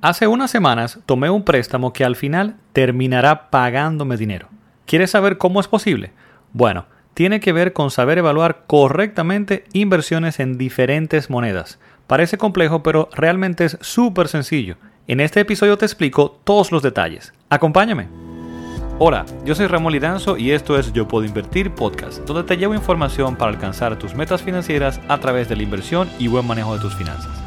Hace unas semanas tomé un préstamo que al final terminará pagándome dinero. ¿Quieres saber cómo es posible? Bueno, tiene que ver con saber evaluar correctamente inversiones en diferentes monedas. Parece complejo, pero realmente es súper sencillo. En este episodio te explico todos los detalles. Acompáñame. Hola, yo soy Ramón Lidanzo y esto es Yo Puedo Invertir Podcast, donde te llevo información para alcanzar tus metas financieras a través de la inversión y buen manejo de tus finanzas.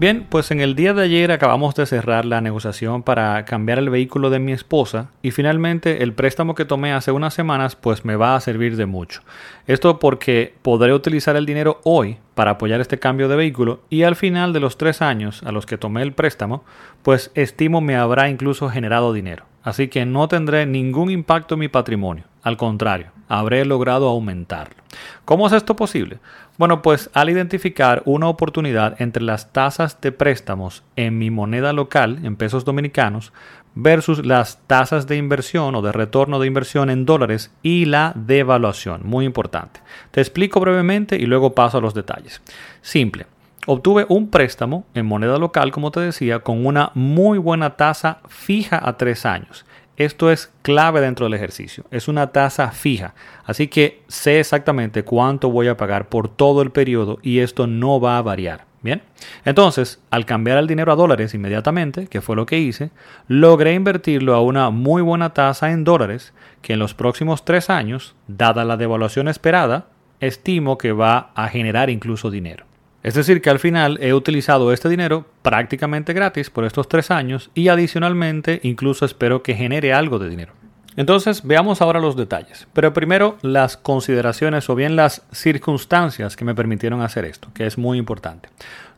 Bien, pues en el día de ayer acabamos de cerrar la negociación para cambiar el vehículo de mi esposa y finalmente el préstamo que tomé hace unas semanas pues me va a servir de mucho. Esto porque podré utilizar el dinero hoy para apoyar este cambio de vehículo y al final de los tres años a los que tomé el préstamo pues estimo me habrá incluso generado dinero. Así que no tendré ningún impacto en mi patrimonio. Al contrario, habré logrado aumentarlo. ¿Cómo es esto posible? Bueno, pues al identificar una oportunidad entre las tasas de préstamos en mi moneda local, en pesos dominicanos, versus las tasas de inversión o de retorno de inversión en dólares y la devaluación. Muy importante. Te explico brevemente y luego paso a los detalles. Simple. Obtuve un préstamo en moneda local, como te decía, con una muy buena tasa fija a tres años. Esto es clave dentro del ejercicio. Es una tasa fija. Así que sé exactamente cuánto voy a pagar por todo el periodo y esto no va a variar. Bien. Entonces, al cambiar el dinero a dólares inmediatamente, que fue lo que hice, logré invertirlo a una muy buena tasa en dólares que en los próximos tres años, dada la devaluación esperada, estimo que va a generar incluso dinero. Es decir, que al final he utilizado este dinero prácticamente gratis por estos tres años y adicionalmente incluso espero que genere algo de dinero. Entonces veamos ahora los detalles, pero primero las consideraciones o bien las circunstancias que me permitieron hacer esto, que es muy importante.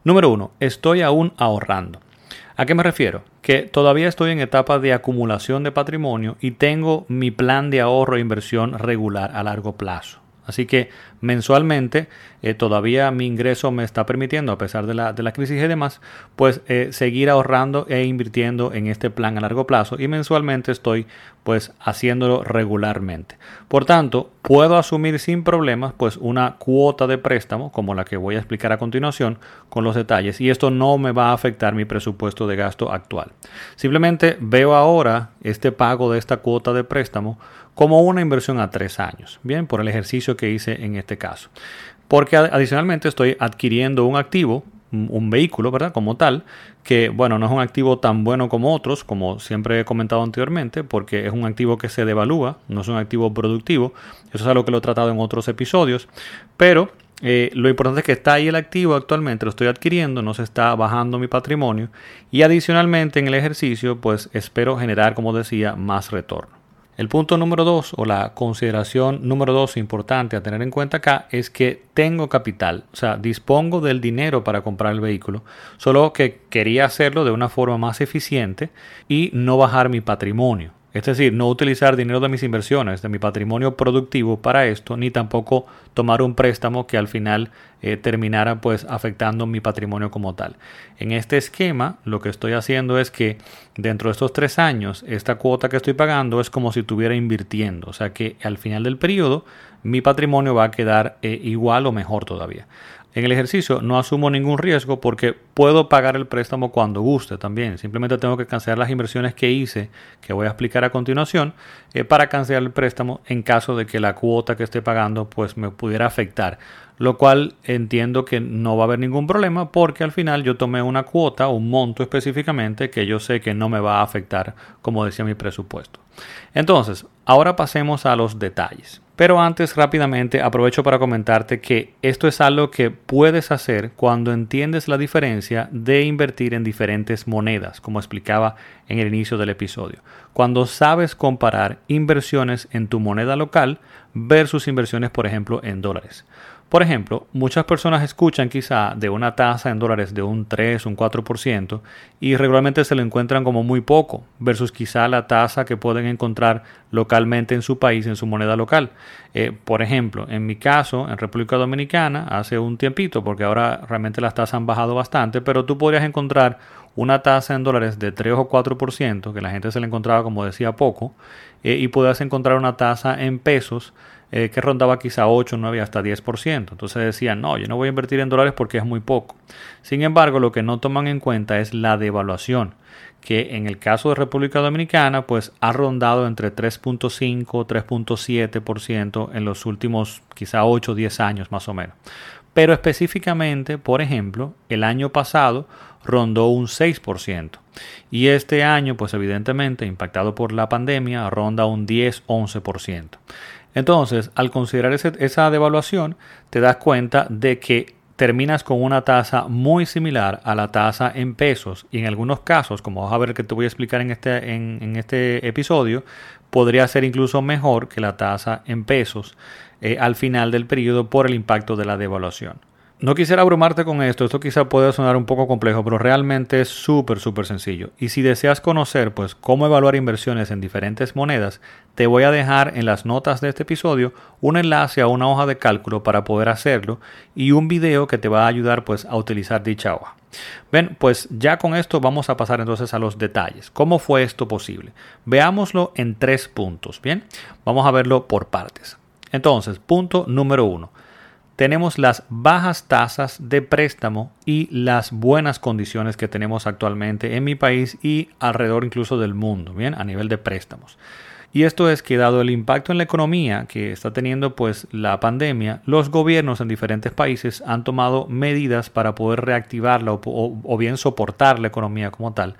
Número uno, estoy aún ahorrando. ¿A qué me refiero? Que todavía estoy en etapa de acumulación de patrimonio y tengo mi plan de ahorro e inversión regular a largo plazo. Así que mensualmente eh, todavía mi ingreso me está permitiendo, a pesar de la, de la crisis y demás, pues eh, seguir ahorrando e invirtiendo en este plan a largo plazo y mensualmente estoy pues haciéndolo regularmente. Por tanto, puedo asumir sin problemas pues una cuota de préstamo como la que voy a explicar a continuación con los detalles y esto no me va a afectar mi presupuesto de gasto actual. Simplemente veo ahora este pago de esta cuota de préstamo como una inversión a tres años, bien, por el ejercicio que hice en este caso. Porque adicionalmente estoy adquiriendo un activo, un vehículo, ¿verdad? Como tal, que, bueno, no es un activo tan bueno como otros, como siempre he comentado anteriormente, porque es un activo que se devalúa, no es un activo productivo. Eso es algo que lo he tratado en otros episodios, pero eh, lo importante es que está ahí el activo actualmente, lo estoy adquiriendo, no se está bajando mi patrimonio y adicionalmente en el ejercicio pues espero generar, como decía, más retorno. El punto número dos o la consideración número dos importante a tener en cuenta acá es que tengo capital, o sea, dispongo del dinero para comprar el vehículo, solo que quería hacerlo de una forma más eficiente y no bajar mi patrimonio. Es decir, no utilizar dinero de mis inversiones, de mi patrimonio productivo para esto, ni tampoco tomar un préstamo que al final eh, terminara pues afectando mi patrimonio como tal. En este esquema, lo que estoy haciendo es que dentro de estos tres años, esta cuota que estoy pagando es como si estuviera invirtiendo. O sea que al final del periodo, mi patrimonio va a quedar eh, igual o mejor todavía. En el ejercicio no asumo ningún riesgo porque puedo pagar el préstamo cuando guste también. Simplemente tengo que cancelar las inversiones que hice, que voy a explicar a continuación, eh, para cancelar el préstamo en caso de que la cuota que esté pagando pues me pudiera afectar. Lo cual entiendo que no va a haber ningún problema porque al final yo tomé una cuota, un monto específicamente que yo sé que no me va a afectar como decía mi presupuesto. Entonces, ahora pasemos a los detalles. Pero antes rápidamente aprovecho para comentarte que esto es algo que puedes hacer cuando entiendes la diferencia de invertir en diferentes monedas, como explicaba en el inicio del episodio. Cuando sabes comparar inversiones en tu moneda local versus inversiones, por ejemplo, en dólares. Por ejemplo, muchas personas escuchan quizá de una tasa en dólares de un 3, un 4% y regularmente se lo encuentran como muy poco versus quizá la tasa que pueden encontrar localmente en su país, en su moneda local. Eh, por ejemplo, en mi caso, en República Dominicana, hace un tiempito, porque ahora realmente las tasas han bajado bastante, pero tú podrías encontrar una tasa en dólares de 3 o 4%, que la gente se le encontraba, como decía, poco, eh, y podías encontrar una tasa en pesos eh, que rondaba quizá 8, 9 hasta 10%. Entonces decían, no, yo no voy a invertir en dólares porque es muy poco. Sin embargo, lo que no toman en cuenta es la devaluación que en el caso de República Dominicana pues ha rondado entre 3.5 3.7% en los últimos quizá 8 o 10 años más o menos. Pero específicamente, por ejemplo, el año pasado rondó un 6%. Y este año, pues evidentemente, impactado por la pandemia, ronda un 10-11%. Entonces, al considerar esa devaluación, te das cuenta de que terminas con una tasa muy similar a la tasa en pesos y en algunos casos, como vas a ver que te voy a explicar en este, este episodio, podría ser incluso mejor que la tasa en pesos eh, al final del periodo por el impacto de la devaluación. No quisiera abrumarte con esto, esto quizá puede sonar un poco complejo, pero realmente es súper, súper sencillo. Y si deseas conocer pues cómo evaluar inversiones en diferentes monedas, te voy a dejar en las notas de este episodio un enlace a una hoja de cálculo para poder hacerlo y un video que te va a ayudar pues a utilizar dicha hoja. Ven, pues ya con esto vamos a pasar entonces a los detalles. ¿Cómo fue esto posible? Veámoslo en tres puntos, ¿bien? Vamos a verlo por partes. Entonces, punto número uno tenemos las bajas tasas de préstamo y las buenas condiciones que tenemos actualmente en mi país y alrededor incluso del mundo, bien, a nivel de préstamos. Y esto es que dado el impacto en la economía que está teniendo pues la pandemia, los gobiernos en diferentes países han tomado medidas para poder reactivarla o bien soportar la economía como tal.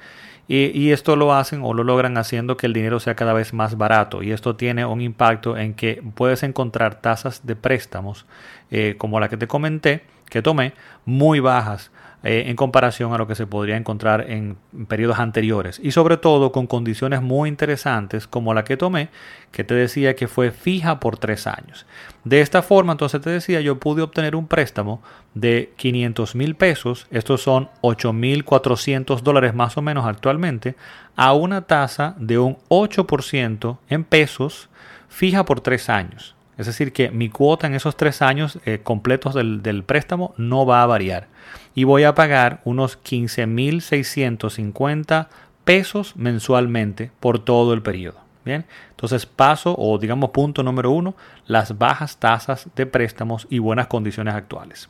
Y, esto lo hacen o lo logran haciendo que el dinero sea cada vez más barato. Y esto tiene un impacto en que puedes encontrar tasas de préstamos eh, como la que te comenté, que tomé, muy bajas eh, en comparación a lo que se podría encontrar en periodos anteriores. Y sobre todo con condiciones muy interesantes como la que tomé que te decía que fue fija por tres años. De esta forma entonces te decía yo pude obtener un préstamo de 500 mil pesos. Estos son 8 mil 400 dólares más o menos actualmente a una tasa de un 8% en pesos fija por tres años es decir, que mi cuota en esos tres años eh, completos del, préstamo no va a variar. Y voy a pagar unos 15.650 pesos mensualmente por todo el periodo. Bien, entonces paso o digamos punto número uno, las bajas tasas de préstamos y buenas condiciones actuales.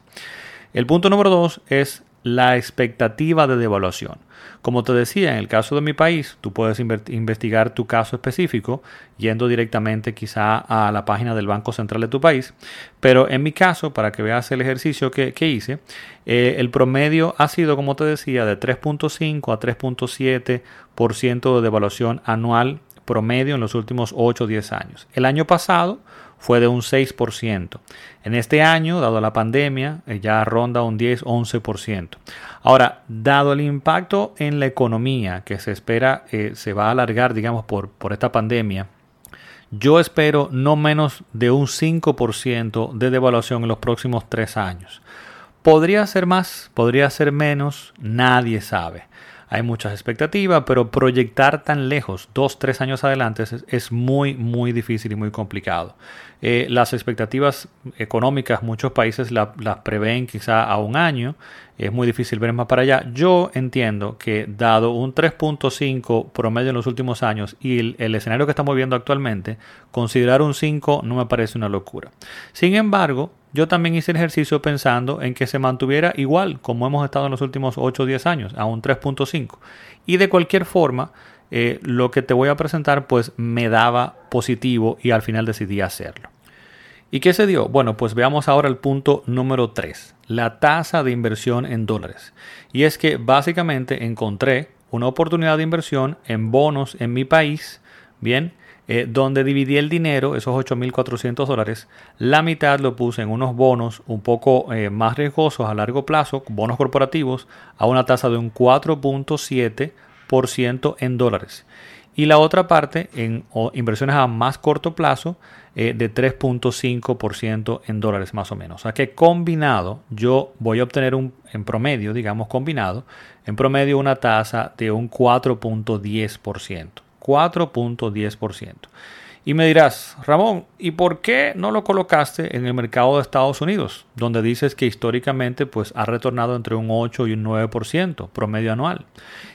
El punto número dos es la expectativa de devaluación. Como te decía, en el caso de mi país, tú puedes investigar tu caso específico yendo directamente quizá a la página del Banco Central de tu país, pero en mi caso, para que veas el ejercicio que, hice, eh, el promedio ha sido, como te decía, de 3.5 a 3.7% de devaluación anual promedio en los últimos 8 o 10 años. El año pasado fue de un 6%. En este año, dado la pandemia, eh, ya ronda un 10-11%. Ahora, dado el impacto en la economía que se espera eh, se va a alargar, digamos, por, por esta pandemia, yo espero no menos de un 5% de devaluación en los próximos tres años. Podría ser más, podría ser menos, nadie sabe hay muchas expectativas, pero proyectar tan lejos, dos, tres años adelante, es, muy, muy difícil y muy complicado. Eh, las expectativas económicas, muchos países las prevén quizá a un año, es muy difícil ver más para allá. Yo entiendo que dado un 3.5 promedio en los últimos años y el, escenario que estamos viendo actualmente, considerar un 5 no me parece una locura. Sin embargo, yo también hice el ejercicio pensando en que se mantuviera igual como hemos estado en los últimos 8 o 10 años, a un 3.5. Y de cualquier forma, eh, lo que te voy a presentar pues me daba positivo y al final decidí hacerlo. ¿Y qué se dio? Bueno, pues veamos ahora el punto número 3, la tasa de inversión en dólares. Y es que básicamente encontré una oportunidad de inversión en bonos en mi país, bien, eh, donde dividí el dinero, esos 8.400 dólares, la mitad lo puse en unos bonos un poco eh, más riesgosos a largo plazo, bonos corporativos, a una tasa de un 4.7% en dólares. Y la otra parte en inversiones a más corto plazo eh, de 3.5% en dólares más o menos. O sea que combinado yo voy a obtener un, en promedio, digamos combinado, en promedio una tasa de un 4.10%. 4.10%. Y me dirás, Ramón, ¿y por qué no lo colocaste en el mercado de Estados Unidos, donde dices que históricamente pues, ha retornado entre un 8 y un 9% promedio anual?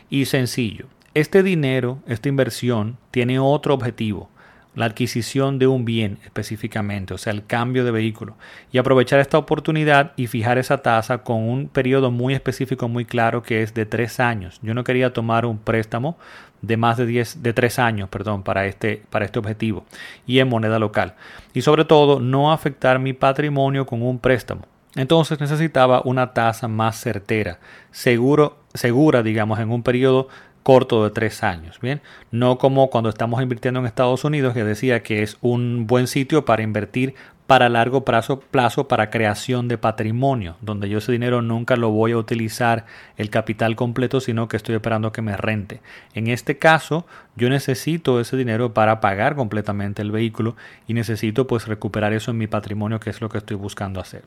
Y sencillo, este dinero, esta inversión, tiene otro objetivo la adquisición de un bien específicamente, o sea, el cambio de vehículo, y aprovechar esta oportunidad y fijar esa tasa con un periodo muy específico, muy claro, que es de tres años. Yo no quería tomar un préstamo de más de 10, de tres años, perdón, para este, para este objetivo y en moneda local. Y sobre todo, no afectar mi patrimonio con un préstamo. Entonces necesitaba una tasa más certera, seguro, segura, digamos, en un periodo corto de tres años, ¿bien? No como cuando estamos invirtiendo en Estados Unidos, que decía que es un buen sitio para invertir para largo plazo, plazo para creación de patrimonio, donde yo ese dinero nunca lo voy a utilizar el capital completo, sino que estoy esperando que me rente. En este caso, yo necesito ese dinero para pagar completamente el vehículo y necesito pues recuperar eso en mi patrimonio, que es lo que estoy buscando hacer.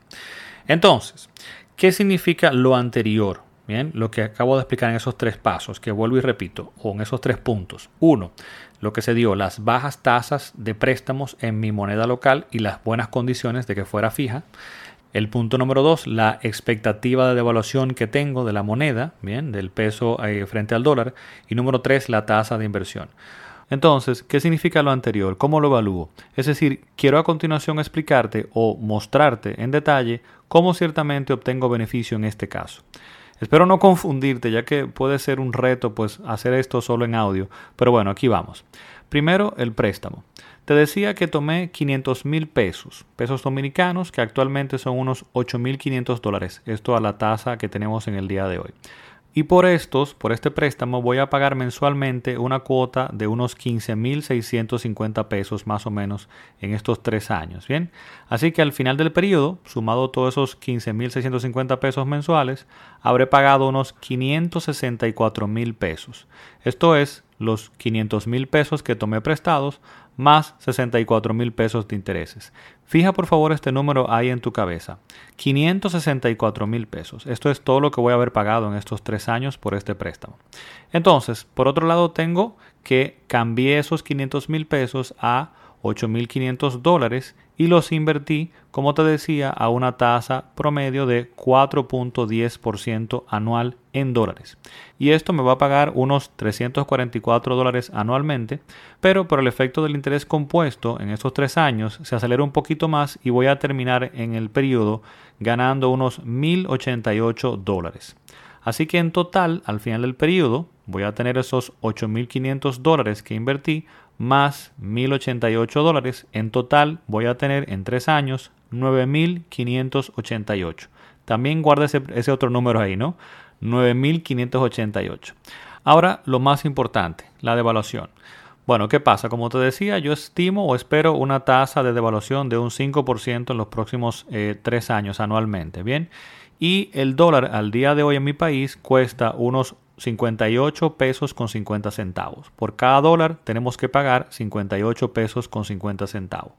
Entonces, ¿qué significa lo anterior? Lo que acabo de explicar en esos tres pasos, que vuelvo y repito, o en esos tres puntos. Uno, lo que se dio, las bajas tasas de préstamos en mi moneda local y las buenas condiciones de que fuera fija. El punto número dos, la expectativa de devaluación que tengo de la moneda, bien, del peso eh, frente al dólar. Y número tres, la tasa de inversión. Entonces, ¿qué significa lo anterior? ¿Cómo lo evalúo? Es decir, quiero a continuación explicarte o mostrarte en detalle cómo ciertamente obtengo beneficio en este caso. Espero no confundirte, ya que puede ser un reto pues hacer esto solo en audio, pero bueno, aquí vamos. Primero, el préstamo. Te decía que tomé 500 mil pesos, pesos dominicanos, que actualmente son unos 8.500 dólares, esto a la tasa que tenemos en el día de hoy. Y por estos, por este préstamo, voy a pagar mensualmente una cuota de unos 15.650 pesos más o menos en estos tres años. Bien, así que al final del periodo, sumado todos esos 15.650 pesos mensuales, habré pagado unos 564.000 pesos. Esto es los 500 mil pesos que tomé prestados más 64 mil pesos de intereses. Fija por favor este número ahí en tu cabeza. 564 mil pesos. Esto es todo lo que voy a haber pagado en estos tres años por este préstamo. Entonces, por otro lado, tengo que cambiar esos 500 mil pesos a 8.500 dólares y los invertí, como te decía, a una tasa promedio de 4.10% anual en dólares. Y esto me va a pagar unos 344 dólares anualmente, pero por el efecto del interés compuesto en estos tres años se acelera un poquito más y voy a terminar en el periodo ganando unos 1.088 dólares. Así que en total, al final del periodo, voy a tener esos 8.500 dólares que invertí más 1.088 dólares. En total voy a tener en tres años 9.588. También guarda ese, otro número ahí, ¿no? 9.588. Ahora lo más importante, la devaluación. Bueno, ¿qué pasa? Como te decía, yo estimo o espero una tasa de devaluación de un 5% en los próximos eh, tres años anualmente. Bien, y el dólar al día de hoy en mi país cuesta unos 58 pesos con 50 centavos. Por cada dólar tenemos que pagar 58 pesos con 50 centavos.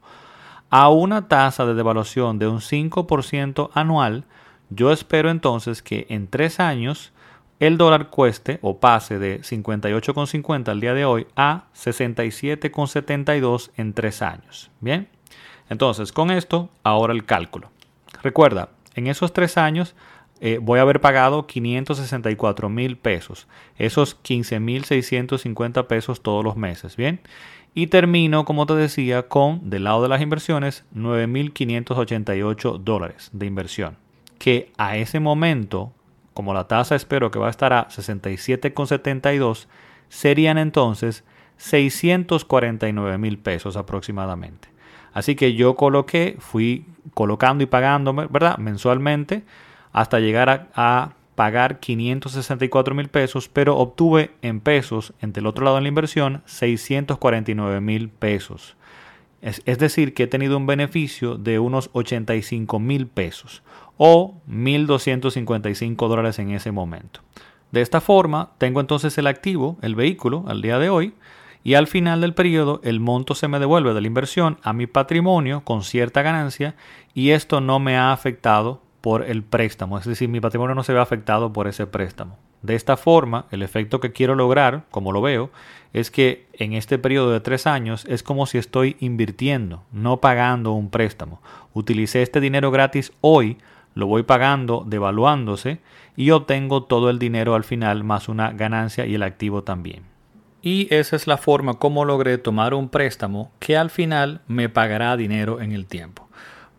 A una tasa de devaluación de un 5% anual, yo espero entonces que en tres años el dólar cueste o pase de 58,50 al día de hoy a 67,72 en tres años. Bien, entonces con esto, ahora el cálculo. Recuerda, en esos tres años eh, voy a haber pagado 564 mil pesos, esos 15 mil 650 pesos todos los meses, ¿bien? Y termino, como te decía, con, del lado de las inversiones, 9.588 dólares de inversión. Que a ese momento, como la tasa espero que va a estar a 67,72, serían entonces 649 mil pesos aproximadamente. Así que yo coloqué, fui colocando y pagando, ¿verdad? Mensualmente hasta llegar a, pagar 564 mil pesos, pero obtuve en pesos, entre el otro lado de la inversión, 649 mil pesos. Es, es, decir, que he tenido un beneficio de unos 85 mil pesos o 1.255 dólares en ese momento. De esta forma, tengo entonces el activo, el vehículo, al día de hoy, y al final del periodo el monto se me devuelve de la inversión a mi patrimonio con cierta ganancia y esto no me ha afectado por el préstamo, es decir, mi patrimonio no se ve afectado por ese préstamo. De esta forma, el efecto que quiero lograr, como lo veo, es que en este periodo de tres años es como si estoy invirtiendo, no pagando un préstamo. Utilicé este dinero gratis hoy, lo voy pagando, devaluándose, y obtengo todo el dinero al final más una ganancia y el activo también. Y esa es la forma como logré tomar un préstamo que al final me pagará dinero en el tiempo.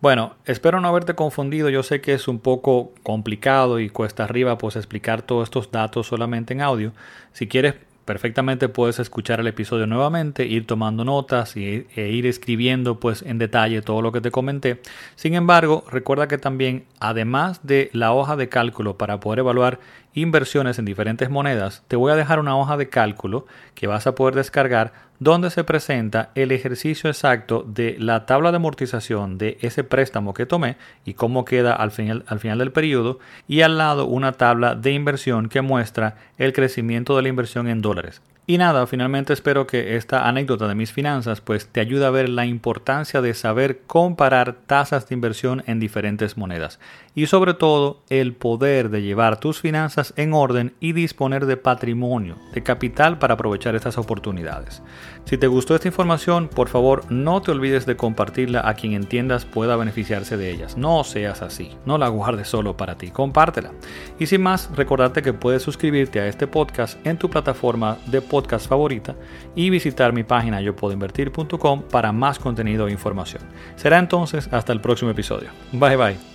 Bueno, espero no haberte confundido. Yo sé que es un poco complicado y cuesta arriba pues explicar todos estos datos solamente en audio. Si quieres perfectamente puedes escuchar el episodio nuevamente, ir tomando notas y, e ir escribiendo pues en detalle todo lo que te comenté. Sin embargo, recuerda que también además de la hoja de cálculo para poder evaluar inversiones en diferentes monedas, te voy a dejar una hoja de cálculo que vas a poder descargar donde se presenta el ejercicio exacto de la tabla de amortización de ese préstamo que tomé y cómo queda al final, al final del periodo y al lado una tabla de inversión que muestra el crecimiento de la inversión en dólares. Y nada, finalmente espero que esta anécdota de mis finanzas pues te ayude a ver la importancia de saber comparar tasas de inversión en diferentes monedas y sobre todo el poder de llevar tus finanzas en orden y disponer de patrimonio, de capital para aprovechar estas oportunidades. Si te gustó esta información, por favor no te olvides de compartirla a quien entiendas pueda beneficiarse de ellas. No seas así, no la guardes solo para ti, compártela. Y sin más, recordarte que puedes suscribirte a este podcast en tu plataforma de podcast favorita y visitar mi página yopuedoinvertir.com para más contenido e información. Será entonces hasta el próximo episodio. Bye bye.